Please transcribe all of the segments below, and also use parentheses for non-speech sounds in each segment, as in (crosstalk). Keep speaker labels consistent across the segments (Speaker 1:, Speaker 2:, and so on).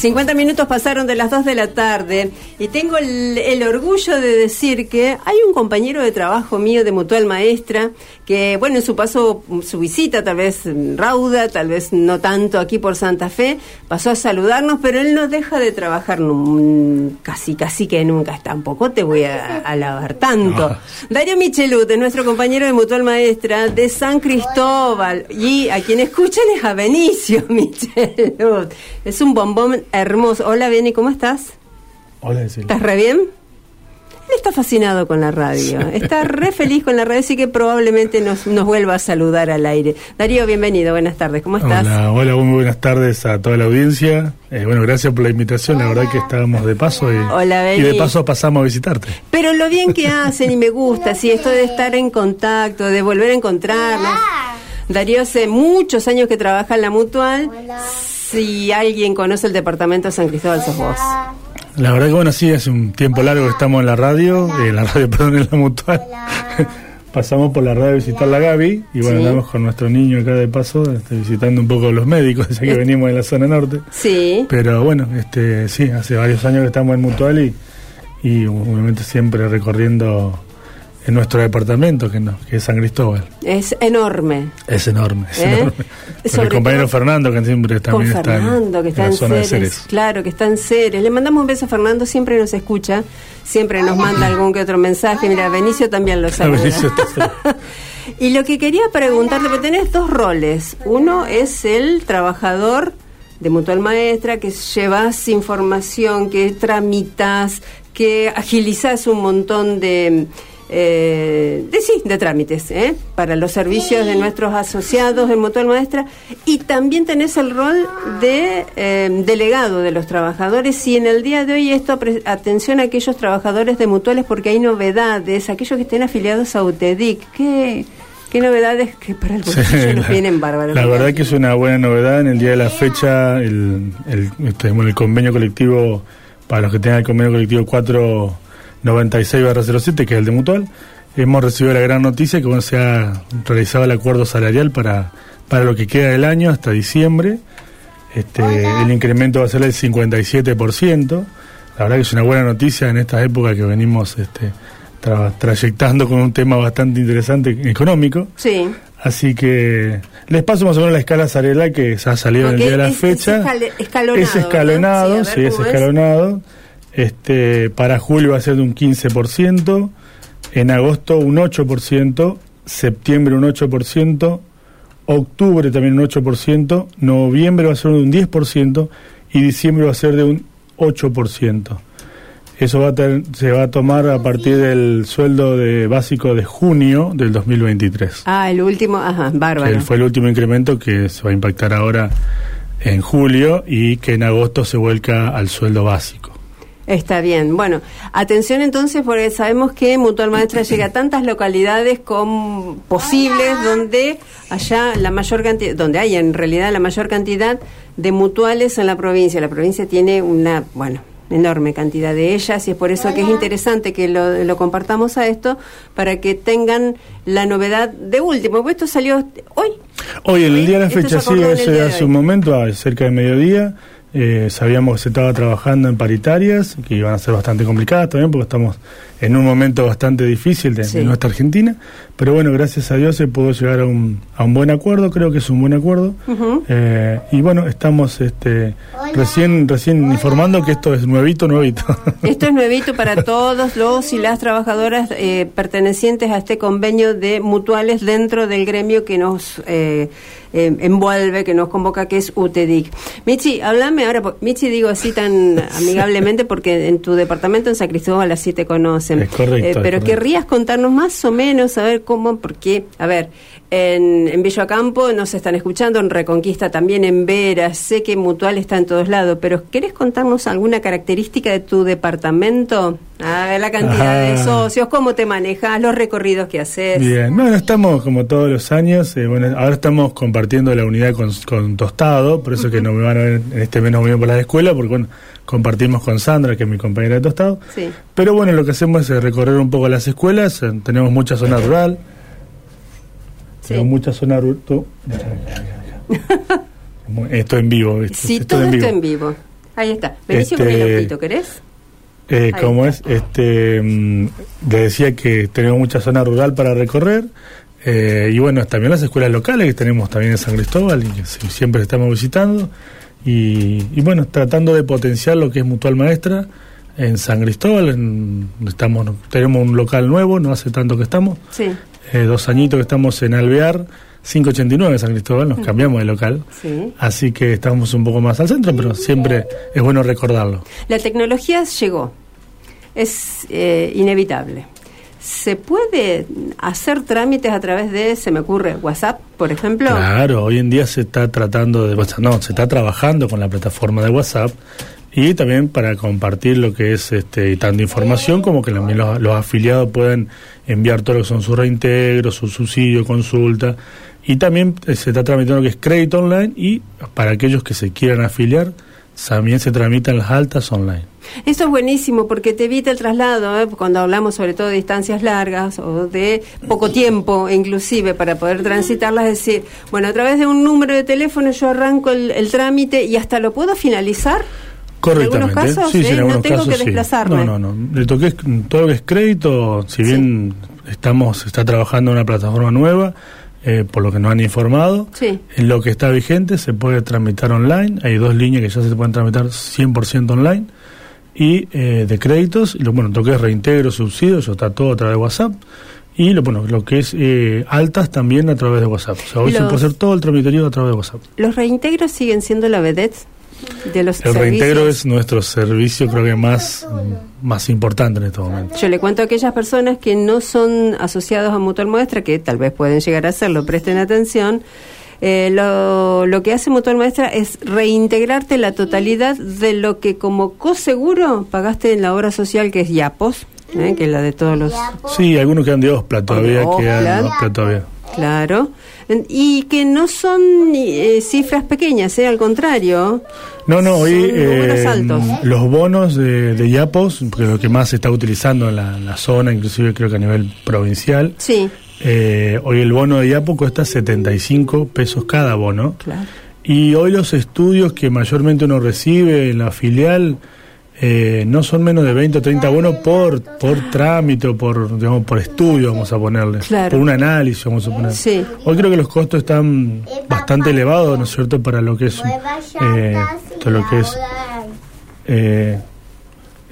Speaker 1: 50 minutos pasaron de las 2 de la tarde y tengo el, el, orgullo de decir que hay un compañero de trabajo mío de Mutual Maestra que, bueno, en su paso, su visita, tal vez rauda, tal vez no tanto aquí por Santa Fe, pasó a saludarnos, pero él no deja de trabajar casi, casi que nunca. Tampoco te voy a alabar tanto. Dario Michelut es nuestro compañero de Mutual Maestra de San Cristóbal y a quien escuchan es a Benicio (laughs) Michelut. Es un bombón hermoso. Hola, Beni, ¿cómo estás?
Speaker 2: Hola, Cecilia.
Speaker 1: ¿Estás re bien? Él está fascinado con la radio, está re feliz con la radio, así que probablemente nos, nos vuelva a saludar al aire. Darío, bienvenido, buenas tardes, ¿cómo estás?
Speaker 2: Hola, hola muy buenas tardes a toda la audiencia. Eh, bueno, gracias por la invitación, la verdad que estábamos de paso y,
Speaker 1: hola,
Speaker 2: y de paso pasamos a visitarte.
Speaker 1: Pero lo bien que hacen y me gusta, sí, esto de estar en contacto, de volver a encontrarnos. Darío hace muchos años que trabaja en la Mutual. Si alguien conoce el departamento de San Cristóbal, sos vos.
Speaker 2: La verdad que bueno, sí, hace un tiempo largo que estamos en la radio, en la radio, (laughs) perdón, en la mutual. (laughs) Pasamos por la radio a visitar la Gaby y bueno, andamos con nuestro niño acá de paso, este, visitando un poco los médicos, (laughs) ya que venimos de la zona norte.
Speaker 1: Sí.
Speaker 2: Pero bueno, este sí, hace varios años que estamos en mutual y, y obviamente siempre recorriendo en nuestro departamento, que, no, que es San Cristóbal.
Speaker 1: Es enorme.
Speaker 2: Es enorme, es ¿Eh? enorme. el compañero Fernando, que siempre también
Speaker 1: está, en, que está en, zona Ceres. Claro, que está en Ceres. Le mandamos un beso a Fernando, siempre nos escucha, siempre nos manda algún que otro mensaje. Mira, Benicio también lo sabe. (laughs) (laughs) y lo que quería preguntarte, porque tenés dos roles. Uno es el trabajador de Mutual Maestra, que llevas información, que tramitas, que agilizas un montón de eh, de sí, de trámites, ¿eh? para los servicios de nuestros asociados en Mutual Maestra y también tenés el rol de eh, delegado de los trabajadores. Y en el día de hoy esto atención a aquellos trabajadores de mutuales porque hay novedades, aquellos que estén afiliados a UTEDIC, ¿qué, qué novedades que para el bolsillo nos vienen bárbaros?
Speaker 2: La verdad que es una buena novedad. En el día de la fecha, el, el, este, el convenio colectivo, para los que tengan el convenio colectivo 4 96-07, que es el de Mutual, hemos recibido la gran noticia que se ha realizado el acuerdo salarial para, para lo que queda del año hasta diciembre. Este, el incremento va a ser del 57%. La verdad que es una buena noticia en esta época que venimos este, trayectando con un tema bastante interesante económico.
Speaker 1: Sí.
Speaker 2: Así que les paso más o menos la escala salarial que se ha salido en el día de la fecha.
Speaker 1: Es, escalonado.
Speaker 2: Es escalonado, sí, es escalonado. Este, para julio va a ser de un 15%, en agosto un 8%, septiembre un 8%, octubre también un 8%, noviembre va a ser de un 10% y diciembre va a ser de un 8%. Eso va a se va a tomar a partir del sueldo de básico de junio del 2023.
Speaker 1: Ah, el último, ajá, bárbaro.
Speaker 2: fue el último incremento que se va a impactar ahora en julio y que en agosto se vuelca al sueldo básico.
Speaker 1: Está bien. Bueno, atención entonces porque sabemos que Mutual Maestra llega a tantas localidades con posibles donde haya la mayor cantidad, donde hay en realidad la mayor cantidad de mutuales en la provincia. La provincia tiene una, bueno, enorme cantidad de ellas y es por eso que es interesante que lo, compartamos a esto para que tengan la novedad de último. Porque esto salió hoy.
Speaker 2: Hoy, en el día de la fecha, sí, hace, hace un momento, cerca de mediodía. Eh, sabíamos que se estaba trabajando en paritarias, que iban a ser bastante complicadas también, porque estamos en un momento bastante difícil de, nuestra Argentina. Pero bueno, gracias a Dios se pudo llegar a un, a un buen acuerdo, creo que es un buen acuerdo. Eh, y bueno, estamos este, recién, recién informando que esto es nuevito, nuevito. (laughs)
Speaker 1: Esto es nuevito para (laughs) todos los y las trabajadoras eh, pertenecientes a este convenio de mutuales dentro del gremio que nos eh, envuelve, que nos convoca, que es UTEDIC. Michi, háblame ahora, Michi digo así tan (laughs) amigablemente porque en tu departamento en San Cristóbal así te conoce
Speaker 2: eh,
Speaker 1: pero querrías contarnos más o menos, a ver cómo, porque, a ver, en, en nos están escuchando, en Reconquista también, en Vera, sé que Mutual está en todos lados, pero ¿querés contarnos alguna característica de tu departamento? A ver, la cantidad de socios, cómo te manejas, los recorridos que haces.
Speaker 2: Bien, bueno, estamos como todos los años, eh, bueno, ahora estamos compartiendo la unidad con, Tostado, por eso que no me van a ver en este menos bien por la escuela, porque bueno, compartimos con Sandra, que es mi compañera de Tostado.
Speaker 1: Sí.
Speaker 2: Pero bueno, lo que hacemos es recorrer un poco las escuelas, eh, tenemos mucha zona rural, tenemos mucha zona rural. (laughs) esto en vivo.
Speaker 1: sí, todo esto en vivo. Ahí está. Benicio con el autito, ¿querés?
Speaker 2: Eh, ¿Cómo es? Este, mm, le decía que tenemos mucha zona rural para recorrer. Eh, y bueno, también las escuelas locales que tenemos también en San Cristóbal y que siempre estamos visitando. Y, bueno, tratando de potenciar lo que es Mutual Maestra en San Cristóbal. estamos Tenemos un local nuevo, no hace tanto que estamos.
Speaker 1: Sí.
Speaker 2: Eh, dos añitos que estamos en Alvear. 589 en San Cristóbal, nos cambiamos de local, así que estamos un poco más al centro, pero siempre es bueno recordarlo.
Speaker 1: La tecnología llegó, es eh, inevitable. ¿Se puede hacer trámites a través de, se me ocurre, WhatsApp, por ejemplo?
Speaker 2: Claro, hoy en día se está tratando de, no, se está trabajando con la plataforma de WhatsApp y también para compartir lo que es este tanto información como que los, los afiliados pueden enviar todo lo que son sus reintegros, su subsidio, consulta y también eh, se está tramitando lo que es crédito online y para aquellos que se quieran afiliar también se tramitan las altas online.
Speaker 1: Eso es buenísimo porque te evita el traslado, ¿eh? cuando hablamos sobre todo de distancias largas o de poco tiempo, inclusive para poder transitarlas, es decir, bueno, a través de un número de teléfono yo arranco el, trámite y hasta lo puedo finalizar.
Speaker 2: Correctamente.
Speaker 1: ¿En algunos casos? Sí, no tengo que desplazarme.
Speaker 2: No, no, no. toque, todo lo que es crédito, si bien estamos está trabajando en una plataforma nueva, eh, por lo que nos han informado. En lo que está vigente se puede tramitar online. Hay dos líneas que ya se pueden tramitar 100% online. Y eh, de créditos, y lo, bueno, lo que es reintegro, subsidio, eso está todo a través de WhatsApp. Y lo, bueno, lo que es eh, altas también a través de WhatsApp. O sea, hoy se puede hacer todo el tramitario a través de WhatsApp.
Speaker 1: ¿Los reintegros siguen siendo la vedette
Speaker 2: el reintegro es nuestro servicio creo que más, más importante en este momento.
Speaker 1: Yo le cuento a aquellas personas que no son asociados a Mutual Muestra, que tal vez pueden llegar a hacerlo, presten atención. Eh, lo, lo, que hace Mutual Maestra es reintegrarte la totalidad de lo que como coseguro pagaste en la obra social que es YAPOS, ¿eh? que es la de todos los...
Speaker 2: Sí, algunos quedan de OSPLA todavía, quedan todavía.
Speaker 1: Claro y que no son eh, cifras pequeñas, ¿eh? al contrario.
Speaker 2: No, no, hoy eh, los bonos de, de Yapos, que lo que más se está utilizando en la, zona, inclusive creo que a nivel provincial,
Speaker 1: sí.
Speaker 2: Hoy el bono de Yapo cuesta 75 pesos cada bono. Y hoy los estudios que mayormente uno recibe en la filial eh, no son menos de 20 o 30 bonos por por trámite o por digamos por estudio vamos a ponerle. Por un análisis vamos a poner. Hoy creo que los costos están bastante elevados no es cierto para lo que es eh, todo lo que es eh,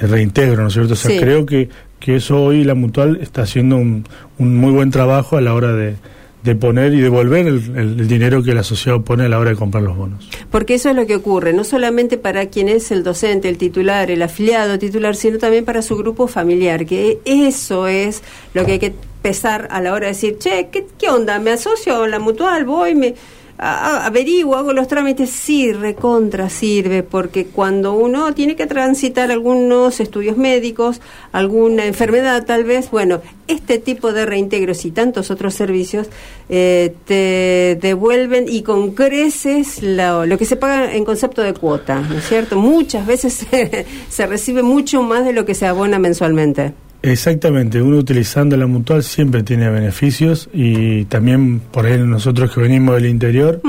Speaker 2: el reintegro no es cierto o sea creo que que eso hoy la mutual está haciendo un, un muy buen trabajo a la hora de de poner y devolver el, dinero que el asociado pone a la hora de comprar los bonos.
Speaker 1: Porque eso es lo que ocurre, no solamente para quien es el docente, el titular, el afiliado titular, sino también para su grupo familiar, que eso es lo que hay que pesar a la hora de decir, che, ¿qué, qué onda? ¿Me asocio a la mutual? ¿Voy? me averiguo, hago los trámites, sí, recontra sirve, porque cuando uno tiene que transitar algunos estudios médicos, alguna enfermedad tal vez, bueno, este tipo de reintegros y tantos otros servicios eh, te devuelven y con creces lo, lo, que se paga en concepto de cuota, ¿no es cierto? Muchas veces (laughs) se recibe mucho más de lo que se abona mensualmente.
Speaker 2: Exactamente, uno utilizando la mutual siempre tiene beneficios y también por ahí nosotros que venimos del interior,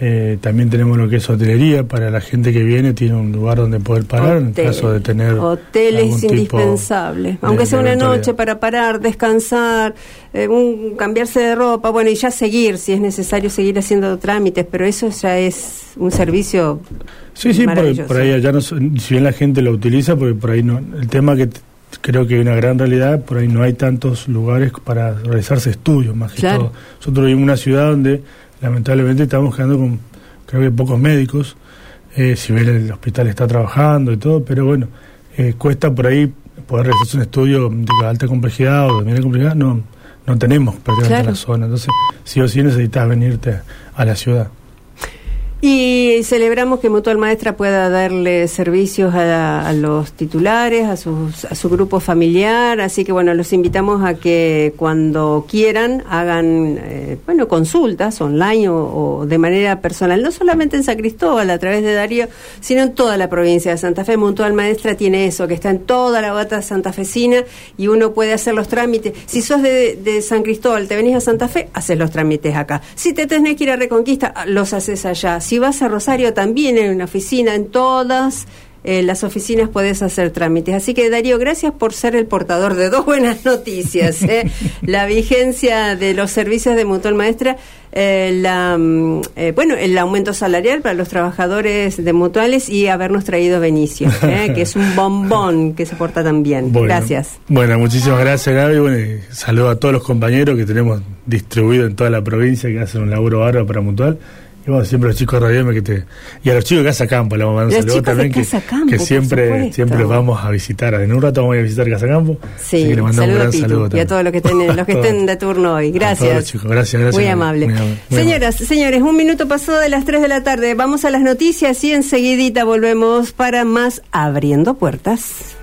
Speaker 2: eh, también tenemos lo que es hotelería, para la gente que viene tiene un lugar donde poder parar en caso de tener...
Speaker 1: Hotel es indispensable, aunque sea una noche para parar, descansar, eh, un, cambiarse de ropa, bueno, y ya seguir, si es necesario seguir haciendo trámites, pero eso ya es un servicio...
Speaker 2: Sí, sí, por, por, ahí ya no, si bien la gente lo utiliza, porque por ahí no, el tema que creo que hay una gran realidad, por ahí no hay tantos lugares para realizarse estudios, más que todo. Nosotros vivimos en una ciudad donde lamentablemente estamos quedando con, creo que pocos médicos, eh, si bien el hospital está trabajando y todo, pero bueno, eh, cuesta por ahí poder realizarse un estudio de alta complejidad o de media complejidad, no, no tenemos prácticamente en la zona, entonces sí o sí necesitas venirte a la ciudad.
Speaker 1: Y celebramos que Mutual Maestra pueda darle servicios a, los titulares, a, sus, a su grupo familiar, así que bueno, los invitamos a que cuando quieran hagan, eh, bueno, consultas online o, de manera personal, no solamente en San Cristóbal a través de Darío, sino en toda la provincia de Santa Fe. Mutual Maestra tiene eso, que está en toda la bata santafesina y uno puede hacer los trámites. Si sos de, de San Cristóbal, te venís a Santa Fe, haces los trámites acá. Si te tenés que ir a Reconquista, los haces allá si vas a Rosario también hay una oficina en todas en las oficinas puedes hacer trámites. Así que Darío, gracias por ser el portador de dos buenas (laughs) noticias. ¿eh? la vigencia de los servicios de Mutual Maestra, eh, la, mm, eh, bueno, el aumento salarial para los trabajadores de Mutuales y habernos traído Benicio, (laughs) que es un bombón que se porta tan bien. gracias.
Speaker 2: Bueno, muchísimas gracias Gaby. Bueno, saludo a todos los compañeros que tenemos distribuidos en toda la provincia que hacen un laburo bárbaro para Mutual siempre los chicos de que te. Y a los chicos de Casa Campo, le vamos a mandar un saludo también. que, que siempre, siempre los vamos a visitar. En un rato vamos a, ir a visitar Casa Campo.
Speaker 1: Sí, le mandamos un gran saludo. Y a todos los que estén, los que (laughs) estén de turno hoy. Gracias.
Speaker 2: chicos, gracias, gracias.
Speaker 1: Muy amable. Señoras, señores, un minuto pasó de las 3 de la tarde. Vamos a las noticias y enseguidita volvemos para más Abriendo Puertas.